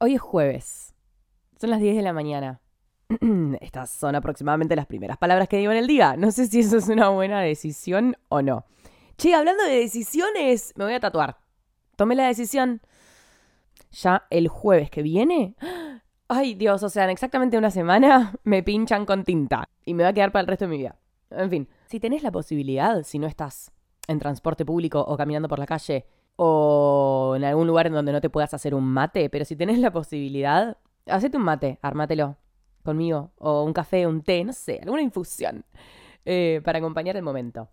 Hoy es jueves. Son las 10 de la mañana. Estas son aproximadamente las primeras palabras que digo en el día. No sé si eso es una buena decisión o no. Che, hablando de decisiones, me voy a tatuar. Tomé la decisión ya el jueves que viene. Ay, Dios, o sea, en exactamente una semana me pinchan con tinta y me va a quedar para el resto de mi vida. En fin, si tenés la posibilidad, si no estás en transporte público o caminando por la calle, o en algún lugar en donde no te puedas hacer un mate, pero si tenés la posibilidad, hacete un mate, armátelo conmigo, o un café, un té, no sé, alguna infusión eh, para acompañar el momento.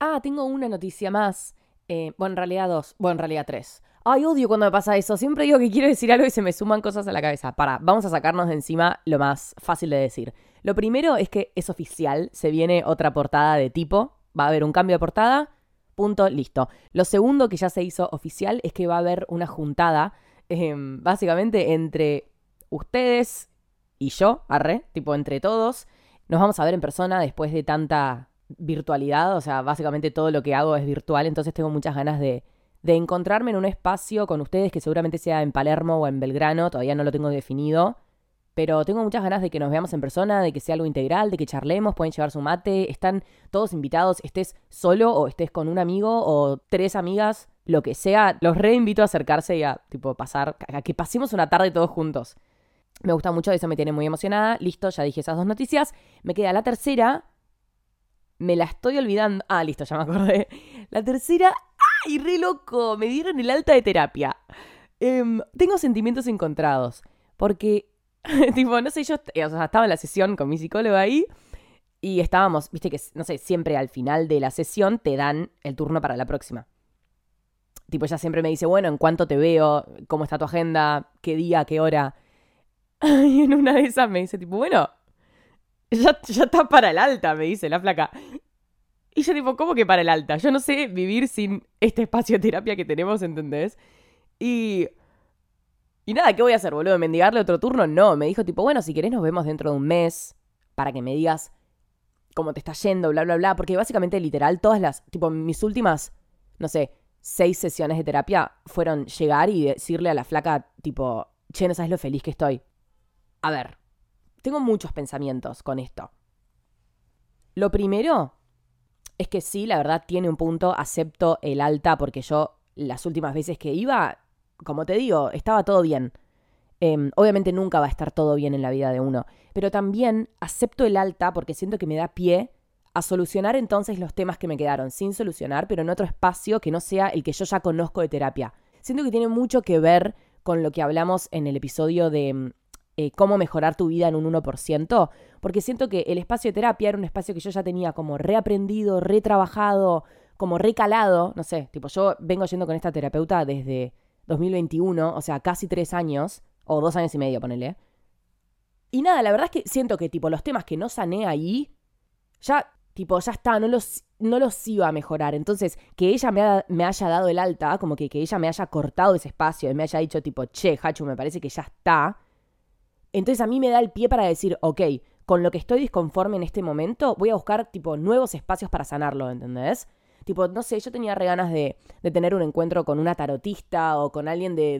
Ah, tengo una noticia más. Eh, bueno, en realidad dos. Bueno, en realidad tres. Ay, odio cuando me pasa eso. Siempre digo que quiero decir algo y se me suman cosas a la cabeza. Para, vamos a sacarnos de encima lo más fácil de decir. Lo primero es que es oficial. Se viene otra portada de tipo. Va a haber un cambio de portada Punto, listo. Lo segundo que ya se hizo oficial es que va a haber una juntada, em, básicamente entre ustedes y yo, arre, tipo entre todos. Nos vamos a ver en persona después de tanta virtualidad, o sea, básicamente todo lo que hago es virtual, entonces tengo muchas ganas de, de encontrarme en un espacio con ustedes que seguramente sea en Palermo o en Belgrano, todavía no lo tengo definido, pero tengo muchas ganas de que nos veamos en persona, de que sea algo integral, de que charlemos, pueden llevar su mate, están todos invitados, estés solo o estés con un amigo o tres amigas, lo que sea, los reinvito a acercarse y a tipo pasar, a que pasemos una tarde todos juntos. Me gusta mucho, eso me tiene muy emocionada. Listo, ya dije esas dos noticias. Me queda la tercera. Me la estoy olvidando. Ah, listo, ya me acordé. La tercera. ¡Ay, re loco! Me dieron el alta de terapia. Em, tengo sentimientos encontrados. Porque tipo, no sé, yo o sea, estaba en la sesión con mi psicólogo ahí y estábamos, viste que, no sé, siempre al final de la sesión te dan el turno para la próxima. Tipo, ella siempre me dice, bueno, ¿en cuánto te veo? ¿Cómo está tu agenda? ¿Qué día? ¿Qué hora? Y en una de esas me dice, tipo, bueno, ya, ya está para el alta, me dice la flaca. Y yo, tipo, ¿cómo que para el alta? Yo no sé vivir sin este espacio de terapia que tenemos, ¿entendés? Y y nada, ¿qué voy a hacer, boludo? ¿Mendigarle otro turno? No, me dijo tipo, bueno, si querés nos vemos dentro de un mes para que me digas cómo te está yendo, bla, bla, bla. Porque básicamente, literal, todas las, tipo, mis últimas, no sé, seis sesiones de terapia fueron llegar y decirle a la flaca, tipo, che, no sabes lo feliz que estoy. A ver, tengo muchos pensamientos con esto. Lo primero es que sí, la verdad tiene un punto, acepto el alta porque yo las últimas veces que iba como te digo, estaba todo bien. Em, obviamente nunca va a estar todo bien en la vida de uno, pero también acepto el alta porque siento que me da pie a solucionar entonces los temas que me quedaron sin solucionar, pero en otro espacio que no sea el que yo ya conozco de terapia. Siento que tiene mucho que ver con lo que hablamos en el episodio de em, eh, cómo mejorar tu vida en un 1%, porque siento que el espacio de terapia era un espacio que yo ya tenía como reaprendido, retrabajado, como recalado, no sé, tipo yo vengo yendo con esta terapeuta desde 2021, o sea, casi tres años, o dos años y medio, ponele. Y nada, la verdad es que siento que, tipo, los temas que no sané ahí, ya, tipo, ya está, no los, no los iba a mejorar. Entonces, que ella me, me haya dado el alta, como que, que ella me haya cortado ese espacio y me haya dicho, tipo, che, Hachu, me parece que ya está. Entonces a mí me da el pie para decir, ok, con lo que estoy disconforme en este momento, voy a buscar, tipo, nuevos espacios para sanarlo, ¿entendés? Tipo, no sé, yo tenía re ganas de, tener un encuentro con una tarotista o con alguien de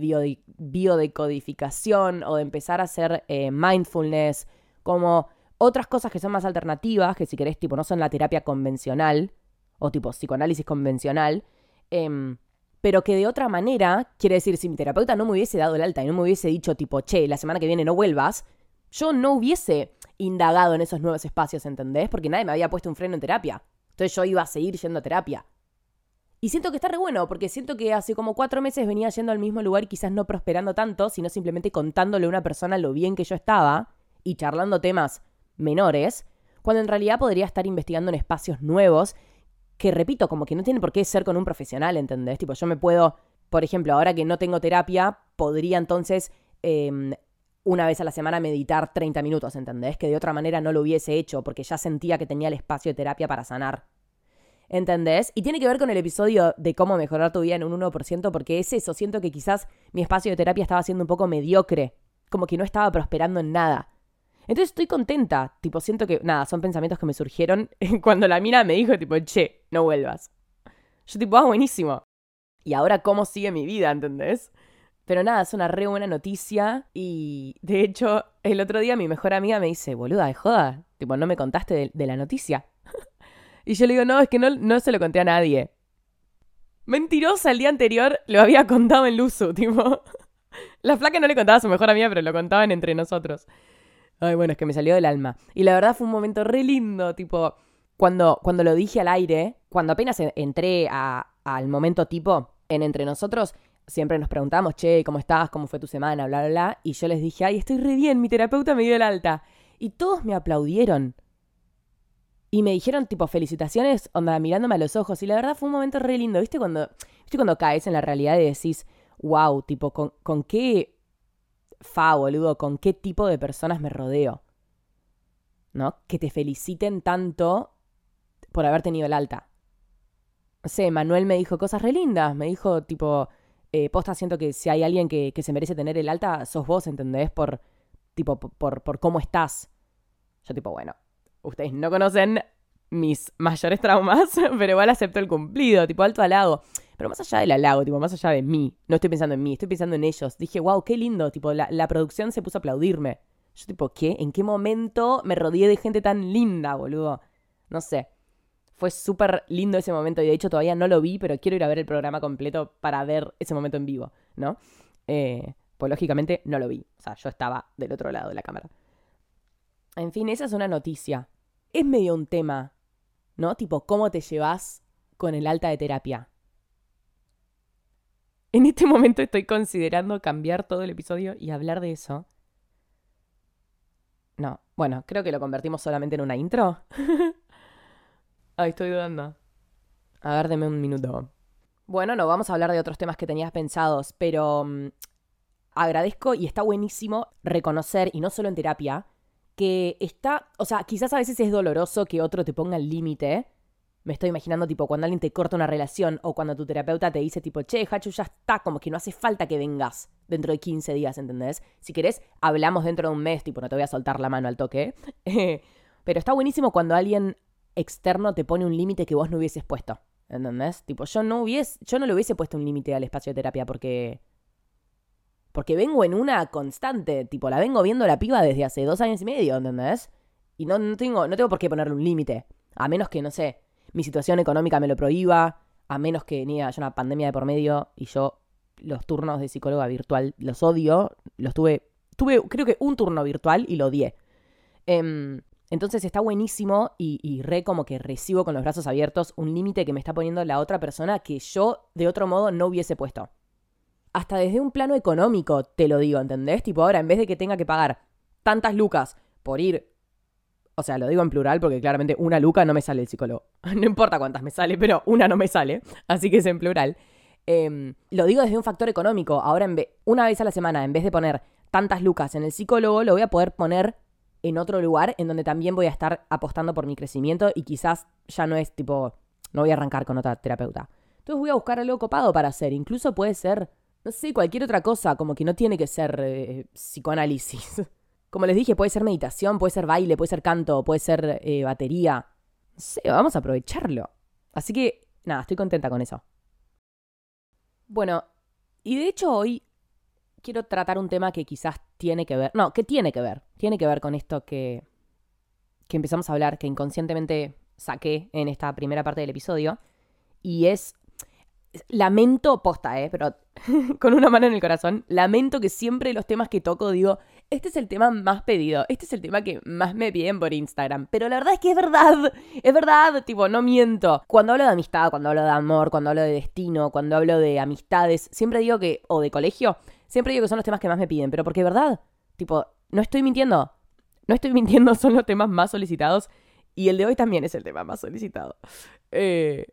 biodecodificación o de empezar a hacer eh, mindfulness, como otras cosas que son más alternativas, que si querés, tipo, no son la terapia convencional o tipo psicoanálisis convencional, em, pero que de otra manera, quiere decir, si mi terapeuta no me hubiese dado el alta y no me hubiese dicho, tipo, che, la semana que viene no vuelvas, yo no hubiese indagado en esos nuevos espacios, ¿entendés? Porque nadie me había puesto un freno en terapia. Entonces yo iba a seguir yendo a terapia. Y siento que está re bueno, porque siento que hace como cuatro meses venía yendo al mismo lugar quizás no prosperando tanto, sino simplemente contándole a una persona lo bien que yo estaba y charlando temas menores, cuando en realidad podría estar investigando en espacios nuevos que, repito, como que no tiene por qué ser con un profesional, ¿entendés? Tipo, yo me puedo, por ejemplo, ahora que no tengo terapia, podría entonces em, una vez a la semana meditar 30 minutos, ¿entendés? Que de otra manera no lo hubiese hecho porque ya sentía que tenía el espacio de terapia para sanar. ¿Entendés? Y tiene que ver con el episodio de cómo mejorar tu vida en un 1%, porque es eso, siento que quizás mi espacio de terapia estaba siendo un poco mediocre, como que no estaba prosperando en nada. Entonces estoy contenta, tipo, siento que, nada, son pensamientos que me surgieron cuando la mina me dijo, tipo, che, no vuelvas. Yo tipo, ah, buenísimo. Y ahora, ¿cómo sigue mi vida, entendés? Pero nada, es una re buena noticia. Y de hecho, el otro día mi mejor amiga me dice, boluda, de joda. Tipo, no me contaste de, la noticia. y yo le digo, no, es que no, no se lo conté a nadie. Mentirosa, el día anterior lo había contado en Luzu, tipo. La flaca no le contaba a su mejor amiga, pero lo contaban entre nosotros. Ay, bueno, es que me salió del alma. Y la verdad fue un momento re lindo, tipo, cuando, cuando lo dije al aire, cuando apenas entré al momento tipo en entre nosotros, siempre nos preguntamos, che, ¿cómo estás? ¿Cómo fue tu semana? Bla, bla, bla. Y yo les dije, ay, estoy re bien, mi terapeuta me dio el alta. Y todos me aplaudieron. Y me dijeron, tipo, felicitaciones, onda, mirándome a los ojos. Y la verdad fue un momento re lindo. ¿Viste cuando, ¿viste cuando caes en la realidad y decís, wow, tipo, ¿con, con qué fa, boludo? ¿Con qué tipo de personas me rodeo? ¿No? Que te feliciten tanto por haber tenido el alta. No sé, Manuel me dijo cosas re lindas. Me dijo, tipo, eh, posta, siento que si hay alguien que, que, se merece tener el alta, sos vos, ¿entendés? Por, tipo, por, por cómo estás. Yo, tipo, bueno, ustedes no conocen mis mayores traumas, pero igual acepto el cumplido, tipo, alto halago. Pero más allá del halago, tipo, más allá de mí, no estoy pensando en mí, estoy pensando en ellos. Dije, wow, qué lindo, tipo, la, la producción se puso a aplaudirme. Yo, tipo, ¿qué? ¿En qué momento me rodeé de gente tan linda, boludo? No sé. Fue súper lindo ese momento y de hecho todavía no lo vi, pero quiero ir a ver el programa completo para ver ese momento en vivo, ¿no? Eh, pues lógicamente no lo vi. O sea, yo estaba del otro lado de la cámara. En fin, esa es una noticia. Es medio un tema, ¿no? Tipo, ¿cómo te llevas con el alta de terapia? En este momento estoy considerando cambiar todo el episodio y hablar de eso. No, bueno, creo que lo convertimos solamente en una intro. Ay, estoy dudando. A ver, deme un minuto. Bueno, no, vamos a hablar de otros temas que tenías pensados, pero um, agradezco y está buenísimo reconocer, y no solo en terapia, que está, o sea, quizás a veces es doloroso que otro te ponga el límite. Me estoy imaginando, tipo, cuando alguien te corta una relación o cuando tu terapeuta te dice, tipo, che, Hachu, ya está, como que no hace falta que vengas dentro de 15 días, ¿entendés? Si querés, hablamos dentro de un mes, tipo, no te voy a soltar la mano al toque. Pero está buenísimo cuando alguien externo te pone un límite que vos no hubieses puesto. ¿Entendés? Tipo, yo no hubiese, yo no le hubiese puesto un límite al espacio de terapia porque. Porque vengo en una constante. Tipo, la vengo viendo la piba desde hace dos años y medio, ¿entendés? Y no, no tengo, no tengo por qué ponerle un límite. A menos que, no sé, mi situación económica me lo prohíba. A menos que ni haya una pandemia de por medio y yo los turnos de psicóloga virtual los odio. Los tuve. Tuve, creo que un turno virtual y lo odié. Eh, entonces está buenísimo y, re como que recibo con los brazos abiertos un límite que me está poniendo la otra persona que yo de otro modo no hubiese puesto. Hasta desde un plano económico te lo digo, ¿entendés? Tipo ahora, en vez de que tenga que pagar tantas lucas por ir... O sea, lo digo en plural porque claramente una luca no me sale el psicólogo. No importa cuántas me sale, pero una no me sale. Así que es en plural. Em, lo digo desde un factor económico. Ahora, en una vez a la semana, en vez de poner tantas lucas en el psicólogo, lo voy a poder poner en otro lugar en donde también voy a estar apostando por mi crecimiento y quizás ya no es tipo, no voy a arrancar con otra terapeuta. Entonces voy a buscar algo copado para hacer. Incluso puede ser, no sé, cualquier otra cosa, como que no tiene que ser eh, psicoanálisis. Como les dije, puede ser meditación, puede ser baile, puede ser canto, puede ser eh, batería. No sé, vamos a aprovecharlo. Así que, nada, estoy contenta con eso. Bueno, y de hecho hoy quiero tratar un tema que quizás tiene que ver, no, que tiene que ver, tiene que ver con esto que, que empezamos a hablar, que inconscientemente saqué en esta primera parte del episodio, y es, lamento, posta, eh, pero con una mano en el corazón, lamento que siempre los temas que toco digo, este es el tema más pedido, este es el tema que más me piden por Instagram, pero la verdad es que es verdad, es verdad, tipo, no miento. Cuando hablo de amistad, cuando hablo de amor, cuando hablo de destino, cuando hablo de amistades, siempre digo que, o de colegio, Siempre digo que son los temas que más me piden, pero porque verdad, tipo, no estoy mintiendo. No estoy mintiendo, son los temas más solicitados. Y el de hoy también es el tema más solicitado. Eh,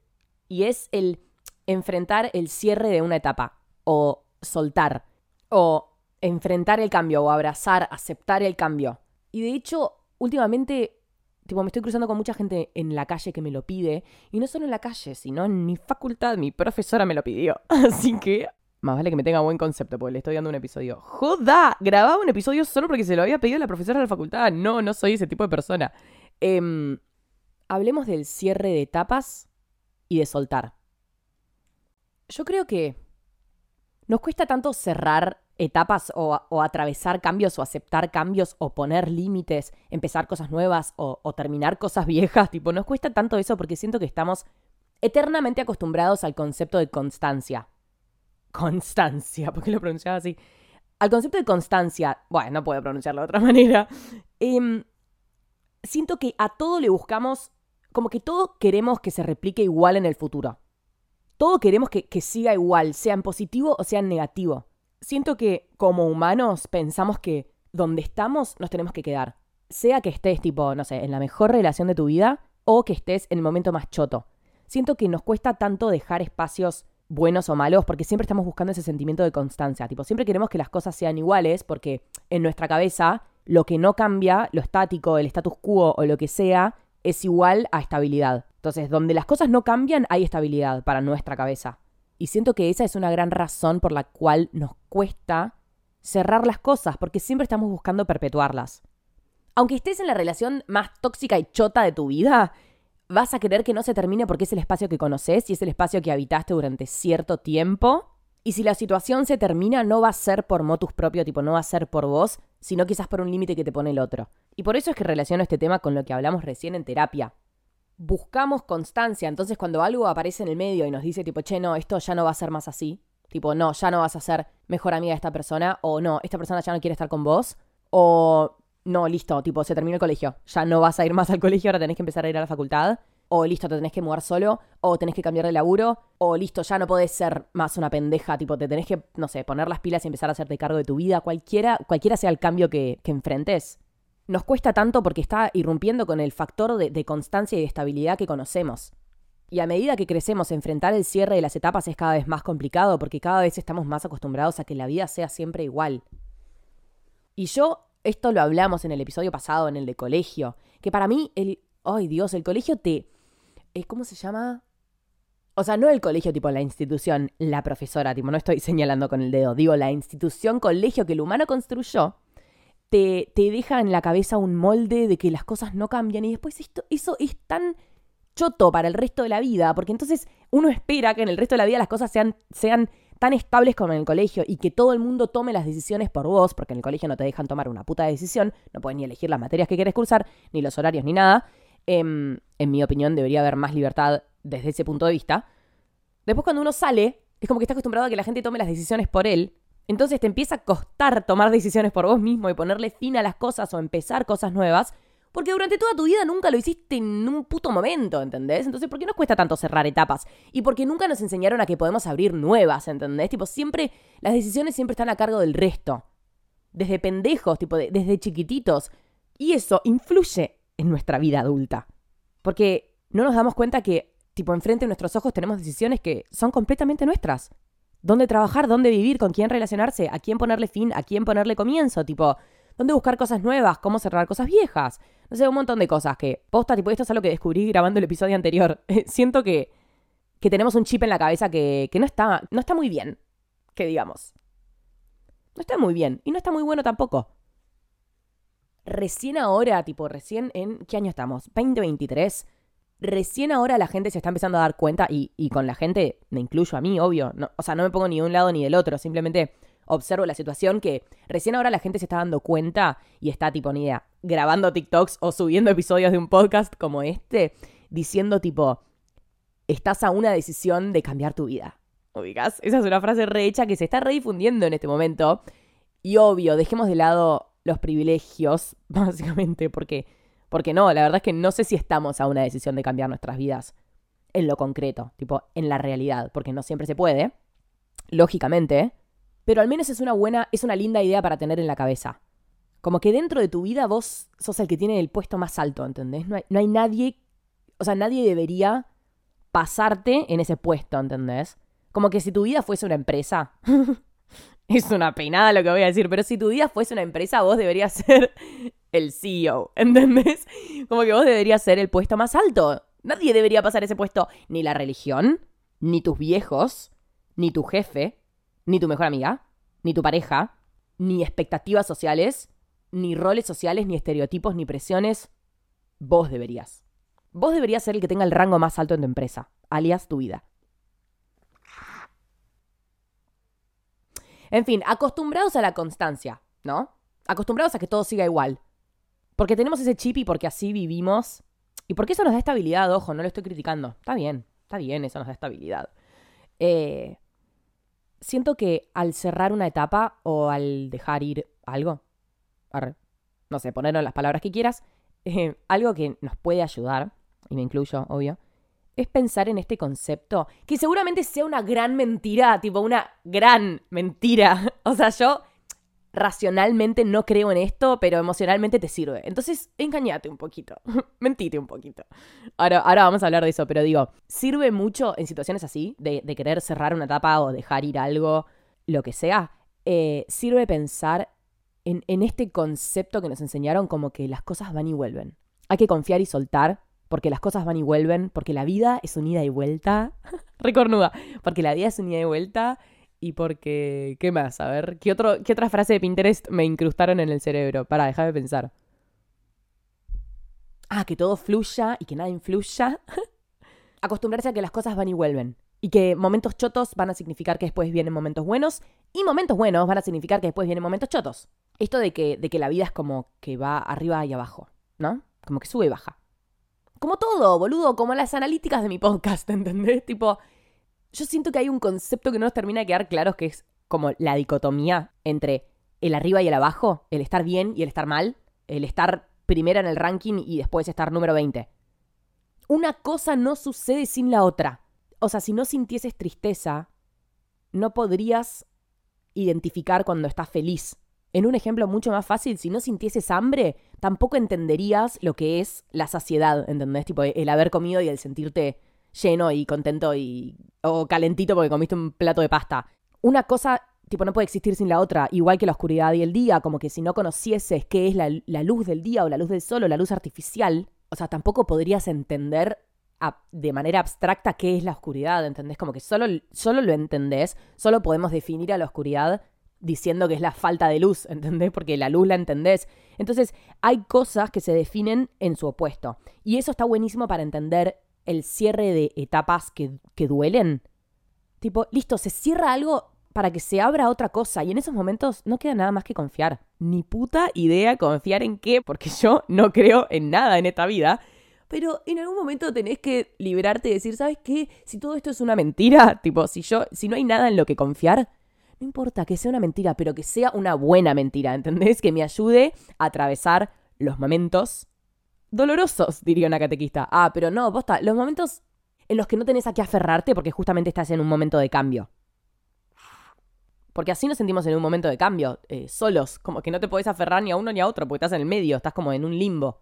y es el enfrentar el cierre de una etapa. O soltar. O enfrentar el cambio. O abrazar, aceptar el cambio. Y de hecho, últimamente, tipo, me estoy cruzando con mucha gente en la calle que me lo pide. Y no solo en la calle, sino en mi facultad. Mi profesora me lo pidió. Así que más vale que me tenga buen concepto, porque le estoy dando un episodio. ¡Joda! Grababa un episodio solo porque se lo había pedido la profesora de la facultad. No, no soy ese tipo de persona. Em, hablemos del cierre de etapas y de soltar. Yo creo que nos cuesta tanto cerrar etapas o, atravesar cambios o aceptar cambios o poner límites, empezar cosas nuevas o, o terminar cosas viejas. Tipo, nos cuesta tanto eso porque siento que estamos eternamente acostumbrados al concepto de constancia. Constancia, ¿por qué lo pronunciaba así? Al concepto de constancia, bueno, no puedo pronunciarlo de otra manera. Em, siento que a todo le buscamos, como que todo queremos que se replique igual en el futuro. Todo queremos que, que siga igual, sea en positivo o sea en negativo. Siento que como humanos pensamos que donde estamos nos tenemos que quedar. Sea que estés tipo, no sé, en la mejor relación de tu vida o que estés en el momento más choto siento que nos cuesta tanto dejar espacios buenos o malos porque siempre estamos buscando ese sentimiento de constancia. Tipo, siempre queremos que las cosas sean iguales porque en nuestra cabeza lo que no cambia, lo estático, el status quo o lo que sea, es igual a estabilidad. Entonces, donde las cosas no cambian, hay estabilidad para nuestra cabeza. Y siento que esa es una gran razón por la cual nos cuesta cerrar las cosas, porque siempre estamos buscando perpetuarlas. Aunque estés en la relación más tóxica y chota de tu vida, vas a querer que no se termine porque es el espacio que conoces y es el espacio que habitaste durante cierto tiempo. Y si la situación se termina, no va a ser por motus propio, tipo, no va a ser por vos, sino quizás por un límite que te pone el otro. Y por eso es que relaciono este tema con lo que hablamos recién en terapia. Buscamos constancia, entonces cuando algo aparece en el medio y nos dice, tipo, che, no, esto ya no va a ser más así, tipo, no, ya no vas a ser mejor amiga de esta persona, o no, esta persona ya no quiere estar con vos, o no, listo, tipo, se terminó el colegio, ya no vas a ir más al colegio, ahora tenés que empezar a ir a la facultad, o listo, te tenés que mudar solo, o tenés que cambiar de laburo, o listo, ya no podés ser más una pendeja, tipo, te tenés que, no sé, poner las pilas y empezar a hacerte cargo de tu vida, cualquiera, cualquiera sea el cambio que, que enfrentes. Nos cuesta tanto porque está irrumpiendo con el factor de, de constancia y de estabilidad que conocemos. Y a medida que crecemos, enfrentar el cierre de las etapas es cada vez más complicado porque cada vez estamos más acostumbrados a que la vida sea siempre igual. Y yo esto lo hablamos en el episodio pasado, en el de colegio, que para mí el... ¡Ay Dios! El colegio te... Eh, ¿Cómo se llama? O sea, no el colegio tipo la institución, la profesora, tipo, no estoy señalando con el dedo, digo la institución, colegio que el humano construyó, te, te deja en la cabeza un molde de que las cosas no cambian y después esto, eso es tan choto para el resto de la vida, porque entonces uno espera que en el resto de la vida las cosas sean, sean tan estables como en el colegio y que todo el mundo tome las decisiones por vos, porque en el colegio no te dejan tomar una puta decisión, no puedes ni elegir las materias que quieres cursar, ni los horarios, ni nada. Em, en mi opinión, debería haber más libertad desde ese punto de vista. Después, cuando uno sale, es como que está acostumbrado a que la gente tome las decisiones por él. Entonces te empieza a costar tomar decisiones por vos mismo y ponerle fin a las cosas o empezar cosas nuevas. Porque durante toda tu vida nunca lo hiciste en un puto momento, ¿entendés? Entonces, ¿por qué nos cuesta tanto cerrar etapas? Y porque nunca nos enseñaron a que podemos abrir nuevas, ¿entendés? Tipo, siempre, las decisiones siempre están a cargo del resto. Desde pendejos, tipo, desde chiquititos. Y eso influye en nuestra vida adulta. Porque no nos damos cuenta que, tipo, enfrente de nuestros ojos tenemos decisiones que son completamente nuestras. ¿Dónde trabajar? ¿Dónde vivir? ¿Con quién relacionarse? ¿A quién ponerle fin? ¿A quién ponerle comienzo? Tipo, dónde buscar cosas nuevas, cómo cerrar cosas viejas. No sé, un montón de cosas que, posta, tipo, esto es algo que descubrí grabando el episodio anterior. Siento que, que tenemos un chip en la cabeza que, que no, está, no está muy bien, que digamos. No está muy bien y no está muy bueno tampoco. Recién ahora, tipo, recién en... ¿Qué año estamos? 2023. Recién ahora la gente se está empezando a dar cuenta, y, y con la gente me incluyo a mí, obvio. No, o sea, no me pongo ni de un lado ni del otro, simplemente observo la situación que recién ahora la gente se está dando cuenta y está tipo ni idea, grabando TikToks o subiendo episodios de un podcast como este, diciendo tipo, estás a una decisión de cambiar tu vida. ¿Ubicas? Esa es una frase rehecha que se está redifundiendo en este momento. Y obvio, dejemos de lado los privilegios, básicamente, porque, porque no, la verdad es que no sé si estamos a una decisión de cambiar nuestras vidas en lo concreto, tipo, en la realidad, porque no siempre se puede, lógicamente, pero al menos es una buena, es una linda idea para tener en la cabeza. Como que dentro de tu vida vos sos el que tiene el puesto más alto, ¿entendés? No hay, no hay nadie, o sea, nadie debería pasarte en ese puesto, ¿entendés? Como que si tu vida fuese una empresa, es una peinada lo que voy a decir, pero si tu vida fuese una empresa, vos deberías ser el CEO, ¿entendés? Como que vos deberías ser el puesto más alto. Nadie debería pasar ese puesto, ni la religión, ni tus viejos, ni tu jefe, ni tu mejor amiga, ni tu pareja, ni expectativas sociales, ni roles sociales, ni estereotipos, ni presiones. Vos deberías. Vos deberías ser el que tenga el rango más alto en tu empresa, alias tu vida. En fin, acostumbrados a la constancia, ¿no? Acostumbrados a que todo siga igual. Porque tenemos ese chip y porque así vivimos. Y porque eso nos da estabilidad, ojo, no lo estoy criticando. Está bien, está bien, eso nos da estabilidad. Eh, siento que al cerrar una etapa o al dejar ir algo, no sé, ponerlo las palabras que quieras, eh, algo que nos puede ayudar, y me incluyo, obvio, es pensar en este concepto, que seguramente sea una gran mentira, tipo una gran mentira. O sea, yo racionalmente no creo en esto, pero emocionalmente te sirve. Entonces, engañate un poquito, mentite un poquito. Ahora, ahora vamos a hablar de eso, pero digo, sirve mucho en situaciones así, de, querer cerrar una etapa o dejar ir algo, lo que sea. Eh, sirve pensar en, en este concepto que nos enseñaron como que las cosas van y vuelven. Hay que confiar y soltar porque las cosas van y vuelven, porque la vida es unida y vuelta. Recornuda, porque la vida es unida y vuelta y porque... ¿Qué más? A ver, ¿qué, otro, ¿qué otra frase de Pinterest me incrustaron en el cerebro? Para, déjame pensar. Ah, que todo fluya y que nada influya. Acostumbrarse a que las cosas van y vuelven. Y que momentos chotos van a significar que después vienen momentos buenos. Y momentos buenos van a significar que después vienen momentos chotos. Esto de que, de que la vida es como que va arriba y abajo, ¿no? Como que sube y baja. Como todo, boludo, como las analíticas de mi podcast, ¿entendés? Tipo, yo siento que hay un concepto que no nos termina de quedar claro, que es como la dicotomía entre el arriba y el abajo, el estar bien y el estar mal, el estar primera en el ranking y después estar número 20. Una cosa no sucede sin la otra. O sea, si no sintieses tristeza, no podrías identificar cuando estás feliz. En un ejemplo mucho más fácil, si no sintieses hambre, tampoco entenderías lo que es la saciedad, ¿entendés? Tipo, el haber comido y el sentirte lleno y contento y. o calentito porque comiste un plato de pasta. Una cosa, tipo, no puede existir sin la otra, igual que la oscuridad y el día, como que si no conocieses qué es la, luz del día o la luz del sol o la luz artificial, o sea, tampoco podrías entender de manera abstracta qué es la oscuridad, ¿entendés? Como que solo, solo lo entendés, solo podemos definir a la oscuridad diciendo que es la falta de luz, ¿entendés? Porque la luz la entendés. Entonces, hay cosas que se definen en su opuesto. Y eso está buenísimo para entender el cierre de etapas que, que duelen. Tipo, listo, se cierra algo para que se abra otra cosa. Y en esos momentos no queda nada más que confiar. Ni puta idea confiar en qué, porque yo no creo en nada en esta vida. Pero en algún momento tenés que liberarte y decir, ¿sabes qué? Si todo esto es una mentira, tipo, si yo, si no hay nada en lo que confiar, no importa que sea una mentira, pero que sea una buena mentira, ¿entendés? Que me ayude a atravesar los momentos dolorosos, diría una catequista. Ah, pero no, posta, los momentos en los que no tenés a qué aferrarte porque justamente estás en un momento de cambio. Porque así nos sentimos en un momento de cambio, eh, solos, como que no te podés aferrar ni a uno ni a otro, porque estás en el medio, estás como en un limbo.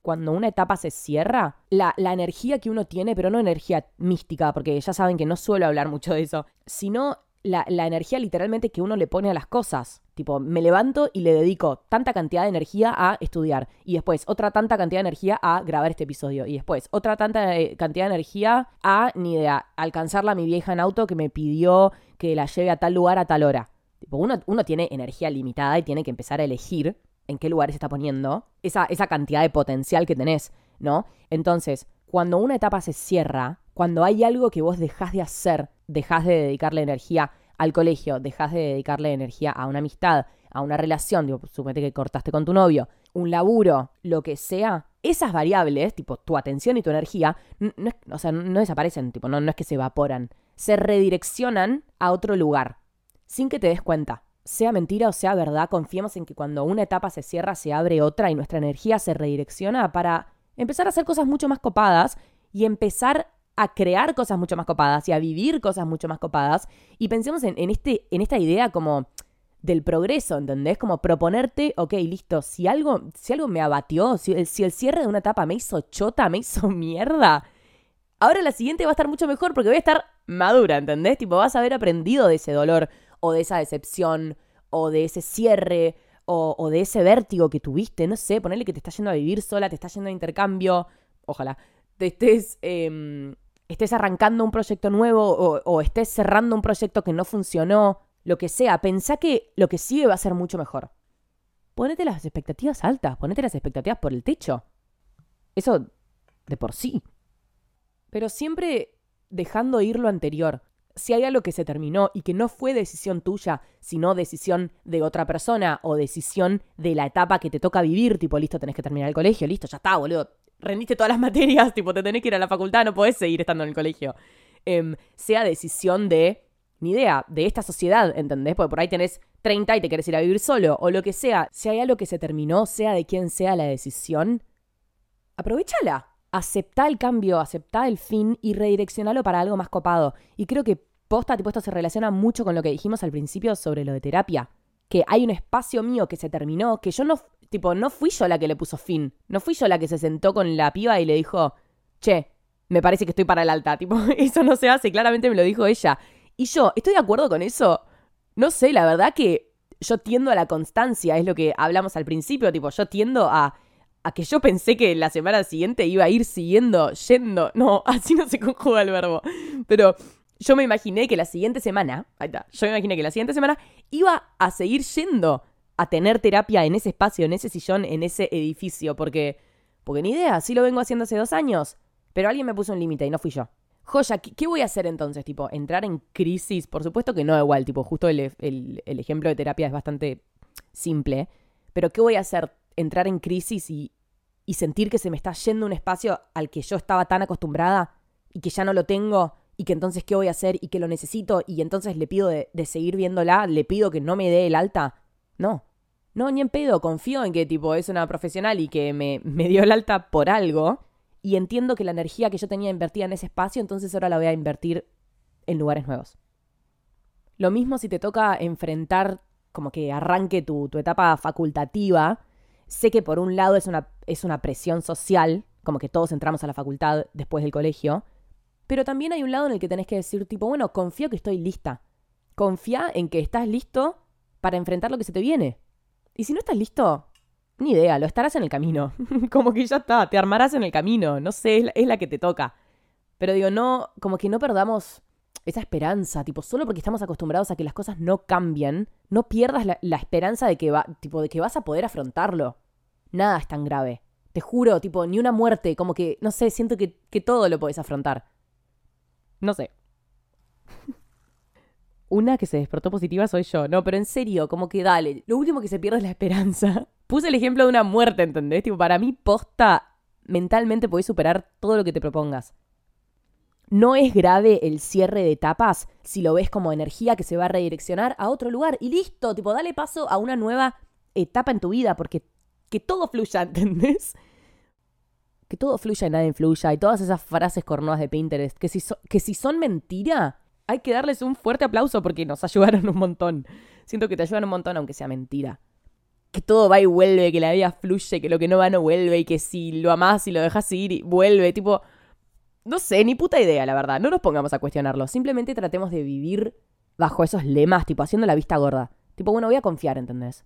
Cuando una etapa se cierra, la, la energía que uno tiene, pero no energía mística, porque ya saben que no suelo hablar mucho de eso, sino la, energía literalmente que uno le pone a las cosas. Tipo, me levanto y le dedico tanta cantidad de energía a estudiar. Y después otra tanta cantidad de energía a grabar este episodio. Y después otra tanta eh, cantidad de energía a, ni idea, alcanzarla a mi vieja en auto que me pidió que la lleve a tal lugar a tal hora. Tipo, uno, uno tiene energía limitada y tiene que empezar a elegir en qué lugar se está poniendo esa, esa cantidad de potencial que tenés, ¿no? Entonces, cuando una etapa se cierra, cuando hay algo que vos dejás de hacer, dejás de dedicarle energía al colegio, dejás de dedicarle energía a una amistad, a una relación, digo, suponete que cortaste con tu novio, un laburo, lo que sea, esas variables, tipo tu atención y tu energía, no, o sea, no desaparecen, tipo, no, no es que se evaporan, se redireccionan a otro lugar, sin que te des cuenta. Sea mentira o sea verdad, confiemos en que cuando una etapa se cierra, se abre otra y nuestra energía se redirecciona para empezar a hacer cosas mucho más copadas y empezar a crear cosas mucho más copadas y a vivir cosas mucho más copadas. Y pensemos en, este, en esta idea como del progreso, ¿entendés? Como proponerte, ok, listo, si algo, si algo me abatió, si el, si el cierre de una etapa me hizo chota, me hizo mierda, ahora la siguiente va a estar mucho mejor porque voy a estar madura, ¿entendés? Tipo, vas a haber aprendido de ese dolor o de esa decepción o de ese cierre o, de ese vértigo que tuviste, no sé, ponerle que te estás yendo a vivir sola, te estás yendo a intercambio, ojalá, te estés, em, estés arrancando un proyecto nuevo o, estés cerrando un proyecto que no funcionó, lo que sea, pensá que lo que sigue va a ser mucho mejor. Ponete las expectativas altas, ponete las expectativas por el techo. Eso de por sí. Pero siempre dejando ir lo anterior. Si hay algo que se terminó y que no fue decisión tuya, sino decisión de otra persona o decisión de la etapa que te toca vivir, tipo, listo, tenés que terminar el colegio, listo, ya está, boludo. Rendiste todas las materias, tipo, te tenés que ir a la facultad, no podés seguir estando en el colegio. Em, sea decisión de, ni idea, de esta sociedad, ¿entendés? Porque por ahí tenés 30 y te querés ir a vivir solo, o lo que sea. Si hay algo que se terminó, sea de quien sea la decisión, aprovechala aceptá el cambio, aceptá el fin y redireccionalo para algo más copado. Y creo que posta, tipo, esto se relaciona mucho con lo que dijimos al principio sobre lo de terapia. Que hay un espacio mío que se terminó, que yo no, tipo, no fui yo la que le puso fin. No fui yo la que se sentó con la piba y le dijo, che, me parece que estoy para el alta. Tipo, eso no se hace, claramente me lo dijo ella. Y yo, ¿estoy de acuerdo con eso? No sé, la verdad que yo tiendo a la constancia, es lo que hablamos al principio, tipo, yo tiendo a a que yo pensé que la semana siguiente iba a ir siguiendo, yendo. No, así no se conjuga el verbo. Pero yo me imaginé que la siguiente semana, ahí está, yo me imaginé que la siguiente semana iba a seguir yendo a tener terapia en ese espacio, en ese sillón, en ese edificio, porque, porque ni idea, sí lo vengo haciendo hace dos años, pero alguien me puso un límite y no fui yo. Joya, ¿qué, voy a hacer entonces? Tipo, entrar en crisis, por supuesto que no igual, tipo, justo el, el ejemplo de terapia es bastante simple, pero ¿qué voy a hacer? entrar en crisis y, y sentir que se me está yendo un espacio al que yo estaba tan acostumbrada y que ya no lo tengo y que entonces qué voy a hacer y que lo necesito y entonces le pido de, seguir viéndola, le pido que no me dé el alta. No, no, ni en pedo, confío en que tipo es una profesional y que me, me dio el alta por algo y entiendo que la energía que yo tenía invertida en ese espacio, entonces ahora la voy a invertir en lugares nuevos. Lo mismo si te toca enfrentar como que arranque tu, tu etapa facultativa Sé que por un lado es una, es una presión social, como que todos entramos a la facultad después del colegio, pero también hay un lado en el que tenés que decir tipo, bueno, confío que estoy lista. Confía en que estás listo para enfrentar lo que se te viene. Y si no estás listo, ni idea, lo estarás en el camino. como que ya está, te armarás en el camino, no sé, es la, que te toca. Pero digo, no, como que no perdamos esa esperanza, tipo, solo porque estamos acostumbrados a que las cosas no cambien, no pierdas la, esperanza de que, va, tipo, de que vas a poder afrontarlo. Nada es tan grave. Te juro, tipo, ni una muerte, como que, no sé, siento que, que todo lo podés afrontar. No sé. Una que se despertó positiva soy yo. No, pero en serio, como que dale. Lo último que se pierde es la esperanza. Puse el ejemplo de una muerte, ¿entendés? Tipo, para mí, posta, mentalmente podés superar todo lo que te propongas. No es grave el cierre de etapas si lo ves como energía que se va a redireccionar a otro lugar y listo, tipo, dale paso a una nueva etapa en tu vida porque que todo fluya, ¿entendés? Que todo fluya y nada influya y todas esas frases cornudas de Pinterest que si, que si son mentira, hay que darles un fuerte aplauso porque nos ayudaron un montón. Siento que te ayudan un montón aunque sea mentira. Que todo va y vuelve, que la vida fluye, que lo que no va no vuelve y que si lo amás y lo dejas ir, vuelve. Tipo, no sé, ni puta idea, la verdad. No nos pongamos a cuestionarlo. Simplemente tratemos de vivir bajo esos lemas, tipo haciendo la vista gorda. Tipo, bueno, voy a confiar, ¿entendés?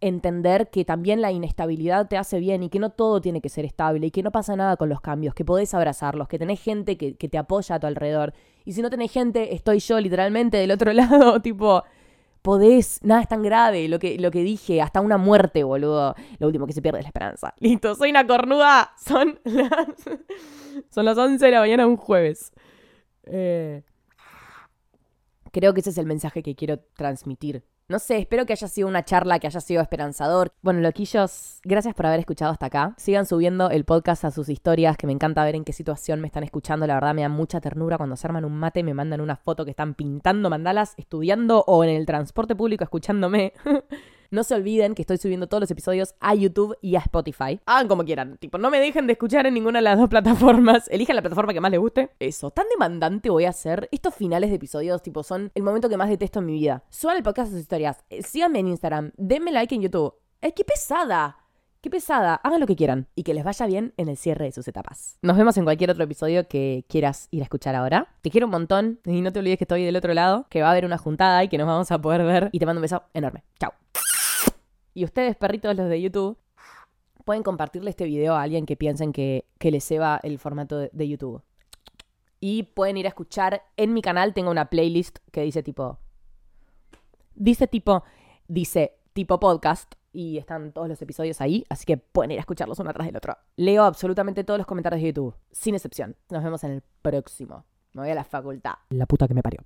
Entender que también la inestabilidad te hace bien y que no todo tiene que ser estable y que no pasa nada con los cambios, que podés abrazarlos, que tenés gente que, que te apoya a tu alrededor. Y si no tenés gente, estoy yo literalmente del otro lado, tipo, podés, nada es tan grave, lo que, lo que dije, hasta una muerte, boludo. Lo último que se pierde es la esperanza. Listo, soy una cornuda. Son las, son las 11 de la mañana un jueves. Eh, creo que ese es el mensaje que quiero transmitir. No sé, espero que haya sido una charla que haya sido esperanzador. Bueno, loquillos, gracias por haber escuchado hasta acá. Sigan subiendo el podcast a sus historias, que me encanta ver en qué situación me están escuchando. La verdad me da mucha ternura cuando se arman un mate, me mandan una foto que están pintando mandalas, estudiando o en el transporte público escuchándome. No se olviden que estoy subiendo todos los episodios a YouTube y a Spotify. Hagan como quieran. Tipo, no me dejen de escuchar en ninguna de las dos plataformas. Elijan la plataforma que más les guste. Eso. Tan demandante voy a hacer. Estos finales de episodios, tipo, son el momento que más detesto en mi vida. Suban el podcast a sus historias. Eh, síganme en Instagram. Denme like en YouTube. ¡Ay, qué pesada! Qué pesada. Hagan lo que quieran y que les vaya bien en el cierre de sus etapas. Nos vemos en cualquier otro episodio que quieras ir a escuchar ahora. Te quiero un montón y no te olvides que estoy del otro lado, que va a haber una juntada y que nos vamos a poder ver. Y te mando un beso enorme. Chao. Y ustedes, perritos los de YouTube, pueden compartirle este video a alguien que piensen que, que les ceba el formato de, YouTube. Y pueden ir a escuchar en mi canal, tengo una playlist que dice tipo... Dice tipo... Dice tipo podcast y están todos los episodios ahí, así que pueden ir a escucharlos uno atrás del otro. Leo absolutamente todos los comentarios de YouTube, sin excepción. Nos vemos en el próximo. Me voy a la facultad. La puta que me parió.